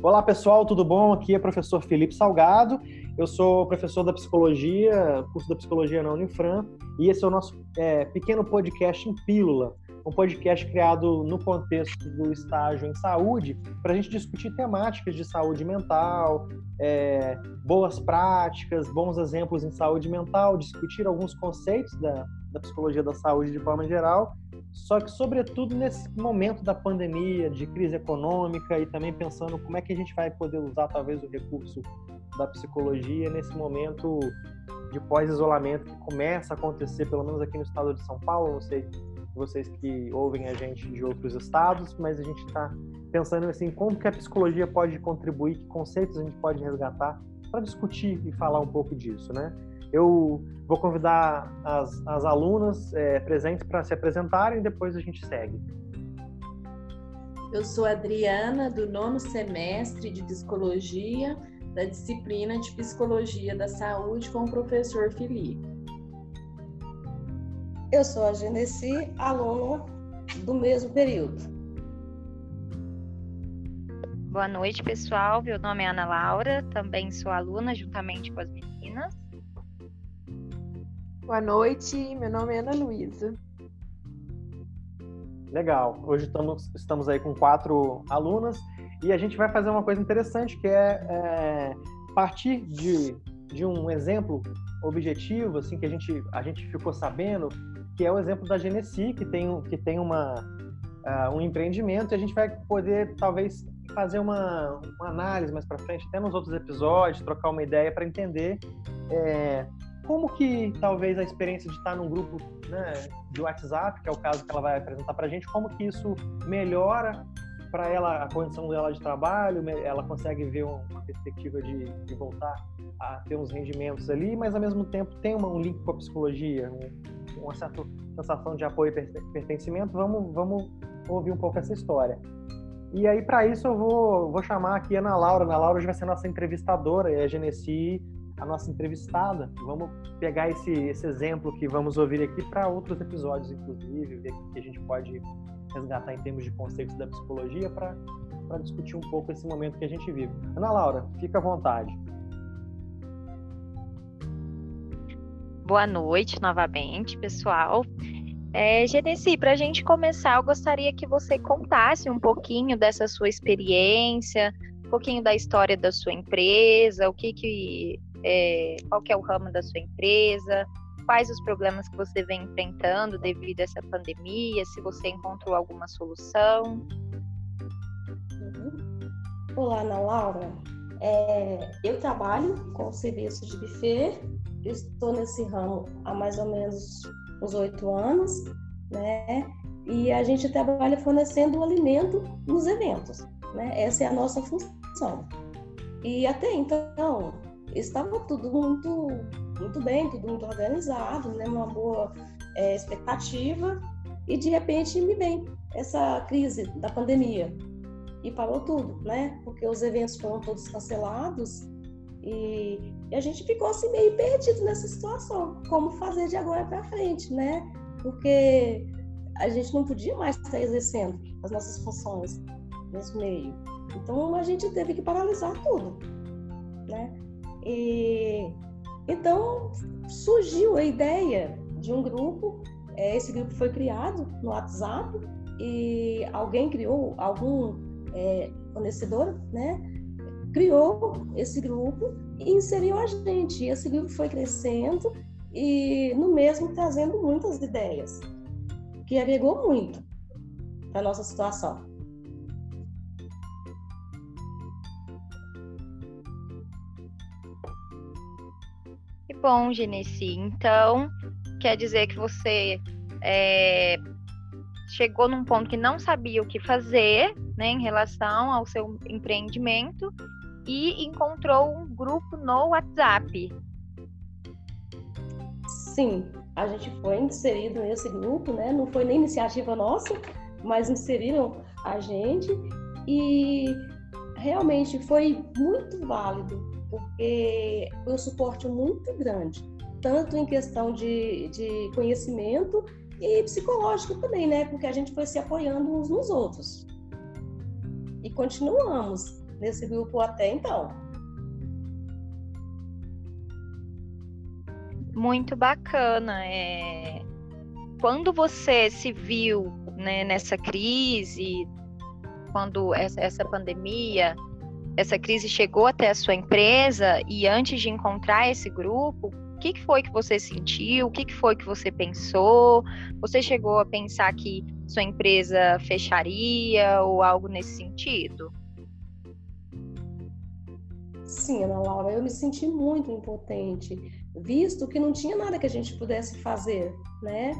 Olá pessoal, tudo bom? Aqui é o professor Felipe Salgado. Eu sou professor da psicologia, curso da psicologia na Unifran, e esse é o nosso é, pequeno podcast em Pílula, um podcast criado no contexto do estágio em saúde, para a gente discutir temáticas de saúde mental, é, boas práticas, bons exemplos em saúde mental, discutir alguns conceitos da, da psicologia da saúde de forma geral só que, sobretudo, nesse momento da pandemia, de crise econômica e também pensando como é que a gente vai poder usar, talvez, o recurso da psicologia nesse momento de pós-isolamento que começa a acontecer, pelo menos aqui no estado de São Paulo. Não sei vocês que ouvem a gente de outros estados, mas a gente está pensando assim, como que a psicologia pode contribuir, que conceitos a gente pode resgatar para discutir e falar um pouco disso, né? Eu vou convidar as, as alunas é, presentes para se apresentarem e depois a gente segue. Eu sou Adriana, do nono semestre de Psicologia, da disciplina de Psicologia da Saúde, com o professor Felipe. Eu sou a Genesi, aluna do mesmo período. Boa noite, pessoal. Meu nome é Ana Laura, também sou aluna, juntamente com as meninas. Boa noite, meu nome é Ana Luísa. Legal, hoje estamos, estamos aí com quatro alunas e a gente vai fazer uma coisa interessante que é, é partir de, de um exemplo objetivo, assim, que a gente, a gente ficou sabendo, que é o exemplo da Genesi, que tem, que tem uma, uh, um empreendimento e a gente vai poder, talvez, fazer uma, uma análise mais para frente, até nos outros episódios, trocar uma ideia para entender é, como que talvez a experiência de estar num grupo né, de WhatsApp, que é o caso que ela vai apresentar para a gente, como que isso melhora para ela a condição dela de trabalho, ela consegue ver uma perspectiva de, de, voltar a ter uns rendimentos ali, mas ao mesmo tempo tem uma, um link com a psicologia, um, uma certa sensação de apoio e pertencimento. Vamos, vamos ouvir um pouco essa história. E aí, para isso, eu vou, vou chamar aqui a Ana Laura. Ana Laura hoje vai ser nossa entrevistadora, e a Genesi a nossa entrevistada. Vamos pegar esse, esse exemplo que vamos ouvir aqui para outros episódios, inclusive, ver o que a gente pode resgatar em termos de conceitos da psicologia para discutir um pouco esse momento que a gente vive. Ana Laura, fica à vontade. Boa noite novamente, pessoal. É, Genesi, para a gente começar, eu gostaria que você contasse um pouquinho dessa sua experiência, um pouquinho da história da sua empresa, o que, que é, qual é o ramo da sua empresa, quais os problemas que você vem enfrentando devido a essa pandemia, se você encontrou alguma solução. Uhum. Olá, Ana Laura. É, eu trabalho com serviço de buffet, estou nesse ramo há mais ou menos uns oito anos, né? E a gente trabalha fornecendo alimento nos eventos, né? Essa é a nossa função. E até então, estava tudo muito, muito bem, tudo muito organizado, né? uma boa é, expectativa, e de repente me vem essa crise da pandemia e parou tudo, né? Porque os eventos foram todos cancelados e, e a gente ficou assim meio perdido nessa situação, como fazer de agora para frente, né? Porque a gente não podia mais estar exercendo as nossas funções nesse meio. Então a gente teve que paralisar tudo, né? E então surgiu a ideia de um grupo. É, esse grupo foi criado no WhatsApp e alguém criou, algum é, fornecedor, né? Criou esse grupo e inseriu a gente. E esse grupo foi crescendo e no mesmo trazendo muitas ideias, que agregou muito para nossa situação. Bom, Genesi. Então, quer dizer que você é, chegou num ponto que não sabia o que fazer né, em relação ao seu empreendimento e encontrou um grupo no WhatsApp. Sim, a gente foi inserido nesse grupo, né? Não foi nem iniciativa nossa, mas inseriram a gente e realmente foi muito válido porque foi um suporte muito grande, tanto em questão de, de conhecimento e psicológico também, né? Porque a gente foi se apoiando uns nos outros. E continuamos, nesse grupo até então. Muito bacana. É... Quando você se viu né, nessa crise, quando essa, essa pandemia, essa crise chegou até a sua empresa e antes de encontrar esse grupo, o que, que foi que você sentiu? O que, que foi que você pensou? Você chegou a pensar que sua empresa fecharia ou algo nesse sentido? Sim, Ana Laura, eu me senti muito impotente, visto que não tinha nada que a gente pudesse fazer, né?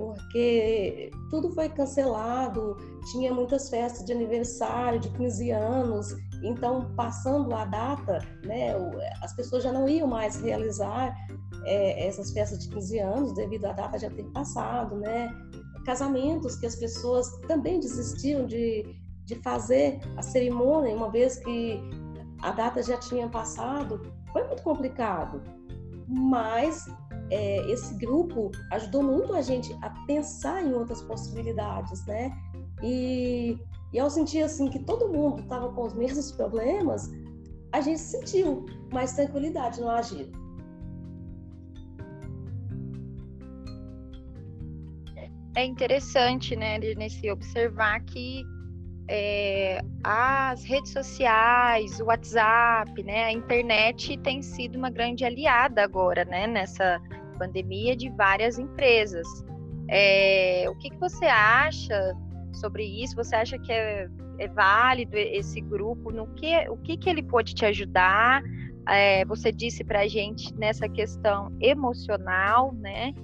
Porque tudo foi cancelado, tinha muitas festas de aniversário, de 15 anos, então passando a data, né, as pessoas já não iam mais realizar é, essas festas de 15 anos devido à data já ter passado, né? Casamentos que as pessoas também desistiram de, de fazer a cerimônia, uma vez que a data já tinha passado, foi muito complicado. Mas é, esse grupo ajudou muito a gente a pensar em outras possibilidades, né? E, e ao sentir assim que todo mundo estava com os mesmos problemas, a gente sentiu mais tranquilidade no agir. É interessante, né, nesse observar que é, as redes sociais, o WhatsApp, né, a internet tem sido uma grande aliada agora, né, nessa pandemia de várias empresas. É, o que, que você acha sobre isso? Você acha que é, é válido esse grupo? No que, o que, que ele pode te ajudar? É, você disse para a gente nessa questão emocional, né?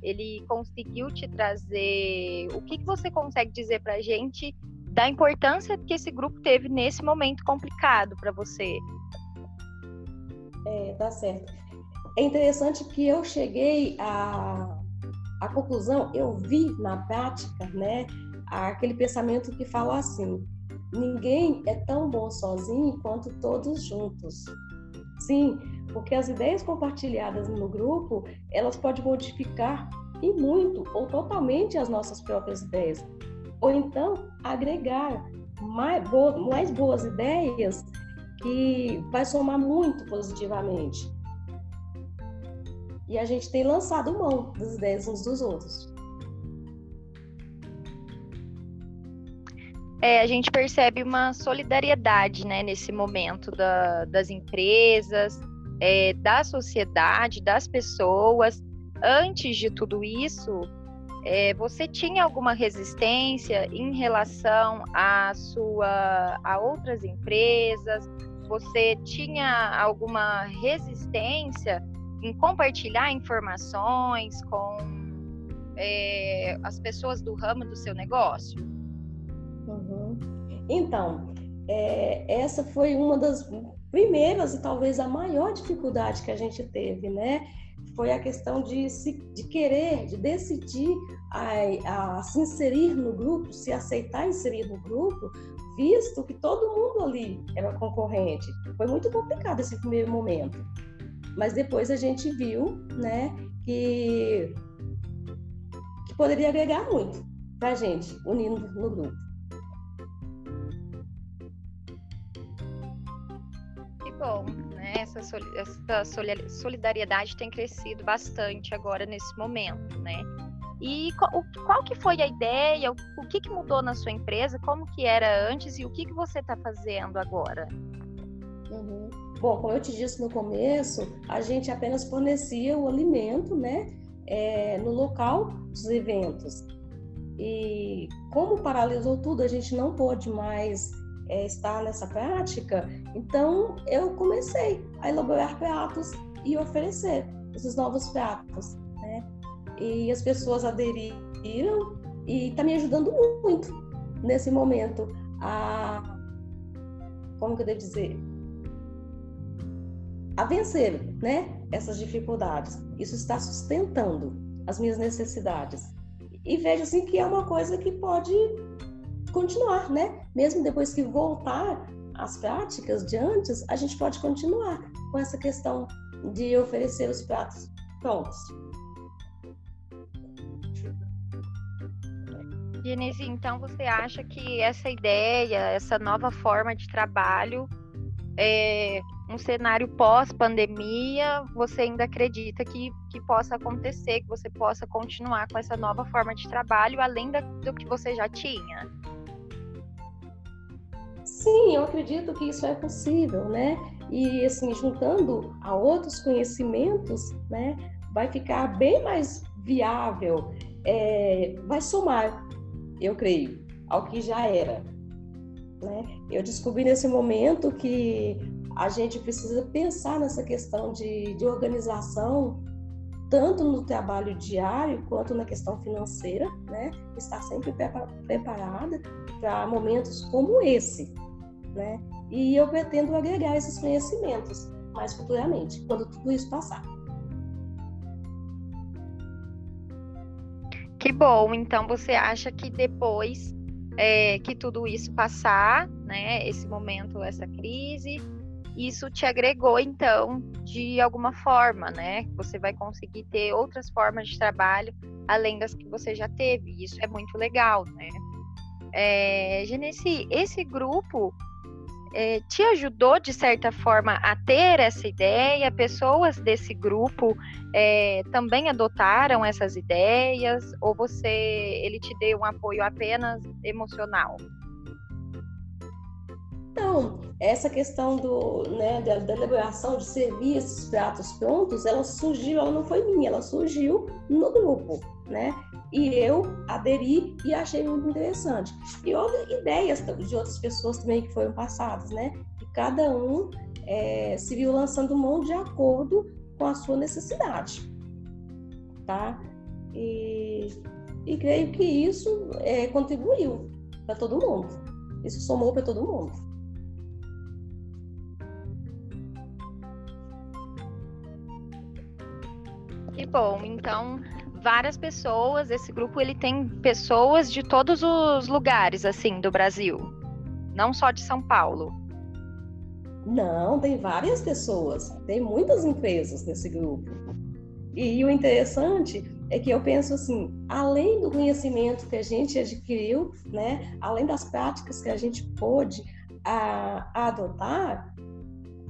Ele conseguiu te trazer. O que, que você consegue dizer para a gente da importância que esse grupo teve nesse momento complicado para você? É, tá certo é interessante que eu cheguei à, à conclusão, eu vi na prática, né, aquele pensamento que fala assim: ninguém é tão bom sozinho quanto todos juntos. Sim, porque as ideias compartilhadas no grupo, elas podem modificar e muito ou totalmente as nossas próprias ideias, ou então agregar mais, bo mais boas ideias que vai somar muito positivamente. E a gente tem lançado mão das ideias uns dos outros. É, a gente percebe uma solidariedade né, nesse momento da, das empresas, é, da sociedade, das pessoas. Antes de tudo isso, é, você tinha alguma resistência em relação a sua a outras empresas? Você tinha alguma resistência em compartilhar informações com é, as pessoas do ramo do seu negócio? Uhum. Então, é, essa foi uma das primeiras e talvez a maior dificuldade que a gente teve, né? Foi a questão de, se, de querer, de decidir a, a se inserir no grupo, se aceitar inserir no grupo, visto que todo mundo ali era concorrente. Foi muito complicado esse primeiro momento. Mas depois a gente viu, né, que, que poderia agregar muito para a gente, unindo no grupo. Que bom, né? Essa, essa solidariedade tem crescido bastante agora nesse momento, né? E qual, qual que foi a ideia? O, o que, que mudou na sua empresa? Como que era antes e o que, que você está fazendo agora? Uhum. Bom, como eu te disse no começo, a gente apenas fornecia o alimento, né, é, no local dos eventos. E como paralisou tudo, a gente não pôde mais é, estar nessa prática, então eu comecei a elaborar pratos e oferecer esses novos pratos, né? E as pessoas aderiram e está me ajudando muito nesse momento a como que eu devo dizer a vencer né, essas dificuldades. Isso está sustentando as minhas necessidades. E vejo assim que é uma coisa que pode continuar, né? Mesmo depois que voltar às práticas de antes, a gente pode continuar com essa questão de oferecer os pratos prontos. Genesi, então você acha que essa ideia, essa nova forma de trabalho, é um cenário pós-pandemia, você ainda acredita que, que possa acontecer, que você possa continuar com essa nova forma de trabalho, além da, do que você já tinha? Sim, eu acredito que isso é possível, né? E assim, juntando a outros conhecimentos, né, vai ficar bem mais viável, é, vai somar, eu creio, ao que já era. Né? Eu descobri nesse momento que a gente precisa pensar nessa questão de, de organização, tanto no trabalho diário quanto na questão financeira, né? Estar sempre preparada para momentos como esse, né? E eu pretendo agregar esses conhecimentos mais futuramente, quando tudo isso passar. Que bom. Então você acha que depois é, que tudo isso passar, né, esse momento, essa crise, isso te agregou então de alguma forma, né? Você vai conseguir ter outras formas de trabalho além das que você já teve. Isso é muito legal, né? É, Genesi, esse grupo é, te ajudou de certa forma a ter essa ideia? Pessoas desse grupo é, também adotaram essas ideias? Ou você, ele te deu um apoio apenas emocional? Então, essa questão do, né, da, elaboração de servir esses pratos prontos, ela surgiu, ela não foi minha, ela surgiu no grupo, né? E eu aderi e achei muito interessante. E outras ideias de outras pessoas também que foram passadas, né? E cada um é, se viu lançando mão de acordo com a sua necessidade, tá? E, e creio que isso é, contribuiu para todo mundo. Isso somou para todo mundo. Bom. Então, várias pessoas. Esse grupo ele tem pessoas de todos os lugares assim do Brasil, não só de São Paulo. Não, tem várias pessoas, tem muitas empresas nesse grupo. E, o interessante é que eu penso assim, além do conhecimento que a gente adquiriu, né, além das práticas que a gente pôde a, a adotar,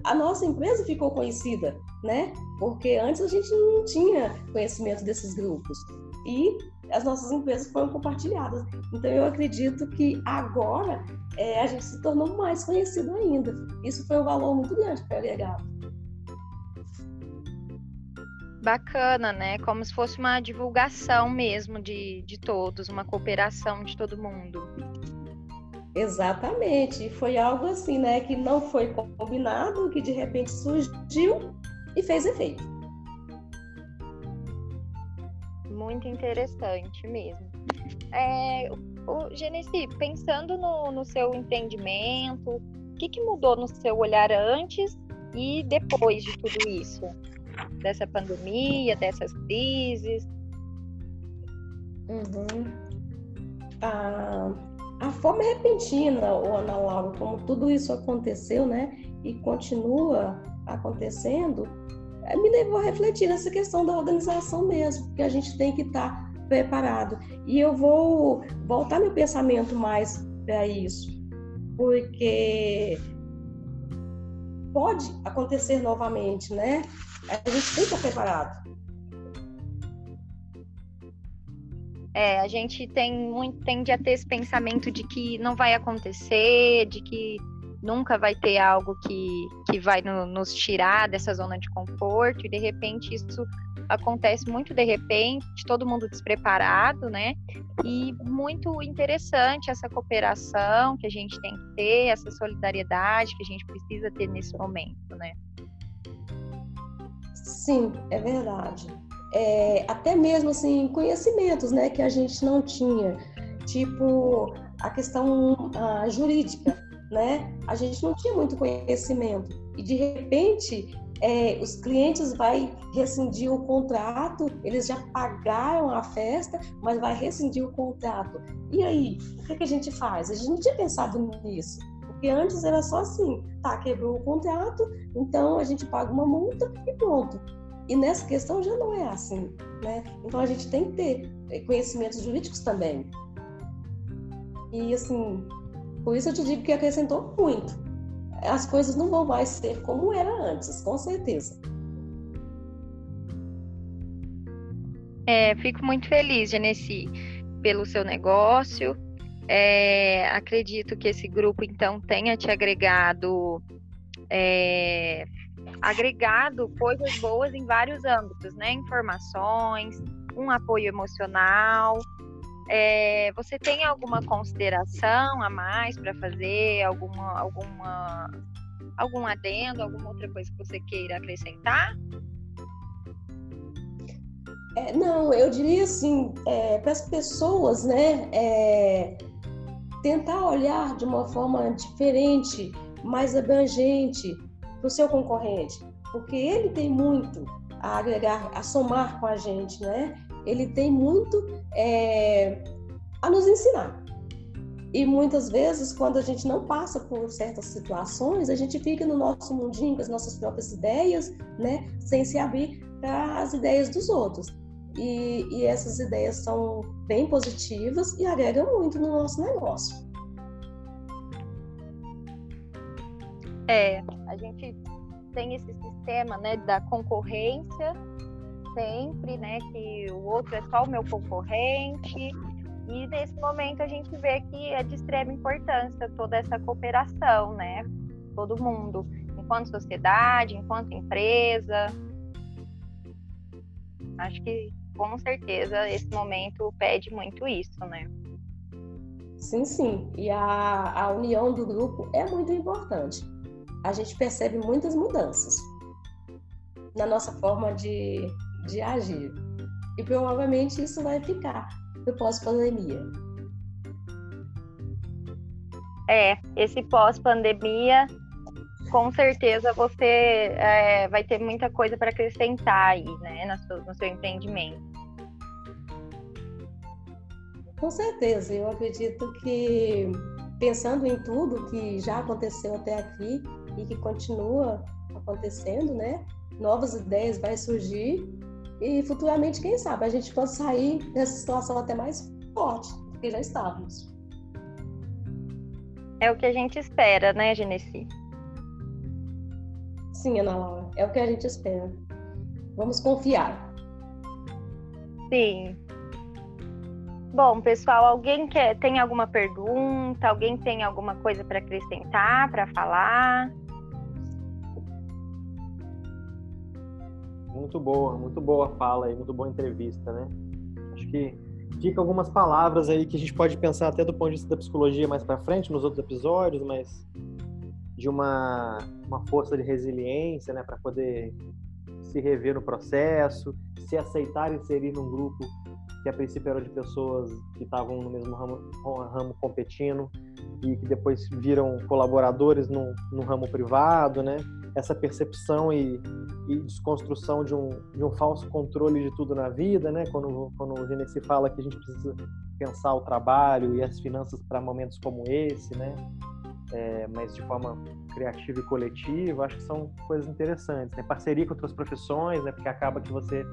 a nossa empresa ficou conhecida, né? Porque antes a gente não tinha conhecimento desses grupos. E as nossas empresas foram compartilhadas. Então eu acredito que agora é, a gente se tornou mais conhecido ainda. Isso foi um valor muito grande para agregar. Bacana, né? Como se fosse uma divulgação mesmo de, de todos, uma cooperação de todo mundo. Exatamente. Foi algo assim, né? Que não foi combinado, que de repente surgiu e fez efeito. Muito interessante mesmo. É, o Genesi, pensando no, no, seu entendimento, o que, que mudou no seu olhar antes e depois de tudo isso? Dessa pandemia, dessas crises? Uhum. Ah, a forma repentina, Ana Laura, como tudo isso aconteceu, né, e continua acontecendo, eh, me levou a refletir nessa questão da organização mesmo, que a gente tem que estar tá preparado. E eu vou voltar meu pensamento mais para isso, porque pode acontecer novamente, né? A gente tem que estar preparado. É, a gente tem muito, tende a ter esse pensamento de que não vai acontecer, de que nunca vai ter algo que, que vai no, nos tirar dessa zona de conforto, e de repente isso acontece muito de repente, todo mundo despreparado, né? E muito interessante essa cooperação que a gente tem que ter, essa solidariedade que a gente precisa ter nesse momento, né? Sim, é verdade é, até mesmo assim conhecimentos, né, que a gente não tinha, tipo a questão a jurídica, né? A gente não tinha muito conhecimento e de repente é, os clientes vai rescindir o contrato, eles já pagaram a festa, mas vai rescindir o contrato. E aí, o que, que a gente faz? A gente não tinha pensado nisso. Porque antes era só assim, tá, quebrou o contrato, então a gente paga uma multa e pronto. E nessa questão já não é assim, né? Então a gente tem que ter eh, conhecimentos jurídicos também. e assim, por isso eu te digo que acrescentou muito. As coisas não vão mais ser como era antes, com certeza. É, fico muito feliz, Genesi, pelo seu negócio. É, acredito que esse grupo, então, tenha te agregado é, agregado coisas boas em vários âmbitos, né? Informações, um apoio emocional. É, você tem alguma consideração a mais para fazer? Alguma, alguma, algum adendo, alguma outra coisa que você queira acrescentar? É, não, eu diria assim, é, para as pessoas, né, é, tentar olhar de uma forma diferente, mais abrangente para o seu concorrente, porque ele tem muito a agregar, a somar com a gente, né? Ele tem muito é, a nos ensinar. E muitas vezes, quando a gente não passa por certas situações, a gente fica no nosso mundinho, com as nossas próprias ideias, né? Sem se abrir para as ideias dos outros. E, e essas ideias são bem positivas e agregam muito no nosso negócio. É, a gente tem esse sistema né, da concorrência sempre, né? Que o outro é só o meu concorrente. E nesse momento a gente vê que é de extrema importância toda essa cooperação, né? Todo mundo, enquanto sociedade, enquanto empresa. Acho que com certeza esse momento pede muito isso, né? Sim, sim. E a, a união do grupo é muito importante. A gente percebe muitas mudanças na nossa forma de, de agir. E provavelmente isso vai ficar no pós-pandemia. É, esse pós-pandemia, com certeza você é, vai ter muita coisa para acrescentar aí, né, no seu, no seu empreendimento. Com certeza, eu acredito que pensando em tudo que já aconteceu até aqui e que continua acontecendo, né? Novas ideias vai surgir e futuramente, quem sabe, a gente pode sair dessa situação até mais forte do que já estávamos. É o que a gente espera, né, Genesi? Sim, Ana Laura, é o que a gente espera. Vamos confiar. Sim. Bom, pessoal, alguém quer tem alguma pergunta? Alguém tem alguma coisa para acrescentar, para falar? Muito boa, muito boa fala aí, muito boa entrevista, né? Acho que fica algumas palavras aí que a gente pode pensar até do ponto de vista da psicologia mais para frente nos outros episódios, mas de uma, uma força de resiliência, né, para poder se rever no processo, se aceitar inserir num grupo que a princípio era de pessoas que estavam no mesmo ramo, ramo competindo e que depois viram colaboradores no, no ramo privado, né? Essa percepção e, e desconstrução de um, de um falso controle de tudo na vida, né? Quando, quando o Genesi fala que a gente precisa pensar o trabalho e as finanças para momentos como esse, né? É, mas de forma criativa e coletiva, acho que são coisas interessantes, né? Parceria com outras profissões, né? Porque acaba que você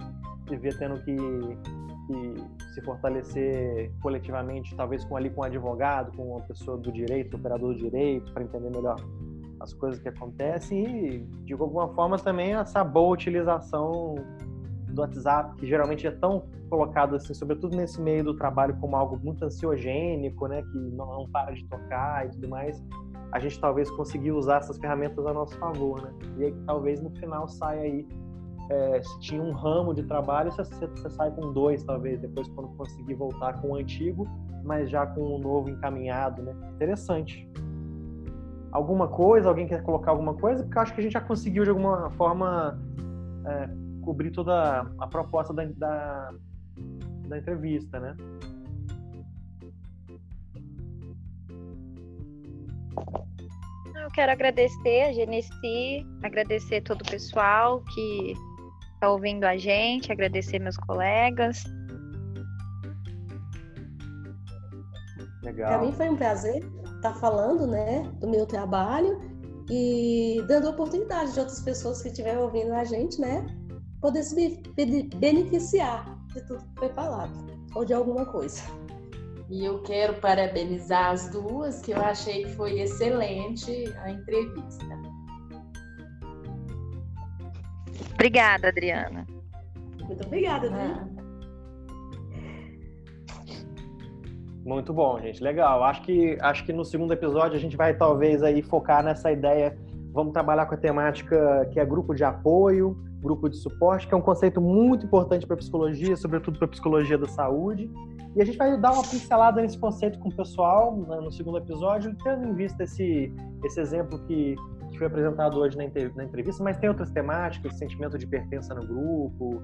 se vê tendo que que se fortalecer coletivamente, talvez com ali com um advogado, com uma pessoa do direito, operador do direito, para entender melhor as coisas que acontecem e de alguma forma também essa boa utilização do WhatsApp, que geralmente é tão colocado assim, sobretudo nesse meio do trabalho como algo muito ansiogênico, né, que não, não para de tocar e tudo mais, a gente talvez conseguir usar essas ferramentas a nosso favor, né? E aí talvez no final saia aí é, se tinha um ramo de trabalho, você, você, sai com dois, talvez, depois quando conseguir voltar com o antigo, mas já com o novo encaminhado, né? Interessante. Alguma coisa? Alguém quer colocar alguma coisa? Porque eu acho que a gente já conseguiu, de alguma forma, é, cobrir toda a proposta da, da, da entrevista, né? Eu quero agradecer a Genesi, agradecer todo o pessoal que está ouvindo a gente, agradecer meus colegas. Legal. Para mim foi um prazer estar falando, né, do meu trabalho e dando oportunidade de outras pessoas que estiverem ouvindo a gente, né, poder se beneficiar de tudo que foi falado ou de alguma coisa. E eu quero parabenizar as duas, que eu achei que foi excelente a entrevista. Obrigada, Adriana. Muito obrigada, Adriana. Muito bom, gente. Legal. Acho que, acho que no segundo episódio a gente vai talvez aí focar nessa ideia. Vamos trabalhar com a temática que é grupo de apoio, grupo de suporte, que é um conceito muito importante para a psicologia, sobretudo para a psicologia da saúde. E a gente vai dar uma pincelada nesse conceito com o pessoal né, no segundo episódio, tendo em vista esse, esse exemplo que foi apresentado hoje na, entrevista, mas tem outras temáticas, sentimento de pertença no grupo,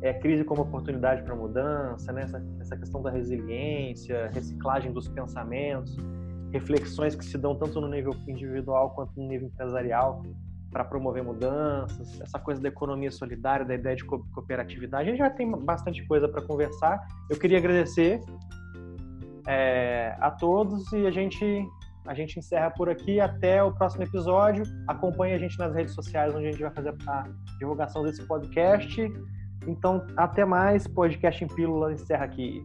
é, crise como oportunidade para mudança, né? essa, essa questão da resiliência, reciclagem dos pensamentos, reflexões que se dão tanto no nível individual quanto no nível empresarial para promover mudanças, essa coisa da economia solidária, da ideia de cooperatividade. A gente já tem bastante coisa para conversar. Eu queria agradecer é, a todos e a gente a gente encerra por aqui. Até o próximo episódio. Acompanhe a gente nas redes sociais, onde a gente vai fazer a divulgação desse podcast. Então, até mais. Podcast em Pílula encerra aqui.